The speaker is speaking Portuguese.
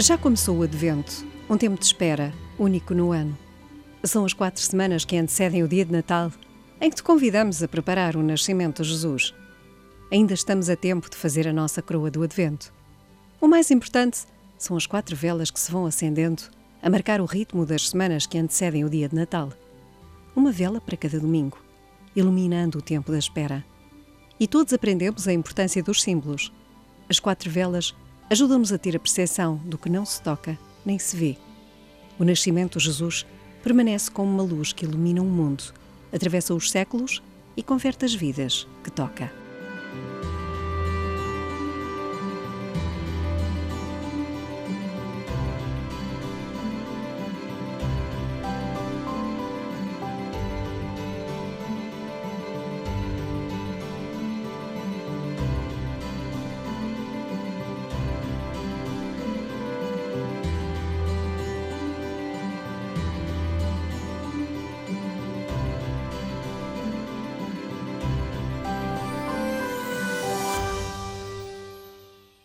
Já começou o Advento, um tempo de espera, único no ano. São as quatro semanas que antecedem o dia de Natal, em que te convidamos a preparar o nascimento de Jesus. Ainda estamos a tempo de fazer a nossa coroa do Advento. O mais importante são as quatro velas que se vão acendendo a marcar o ritmo das semanas que antecedem o dia de Natal. Uma vela para cada domingo, iluminando o tempo da espera. E todos aprendemos a importância dos símbolos. As quatro velas ajudam-nos a ter a percepção do que não se toca nem se vê. O nascimento de Jesus permanece como uma luz que ilumina o mundo, atravessa os séculos e converte as vidas que toca.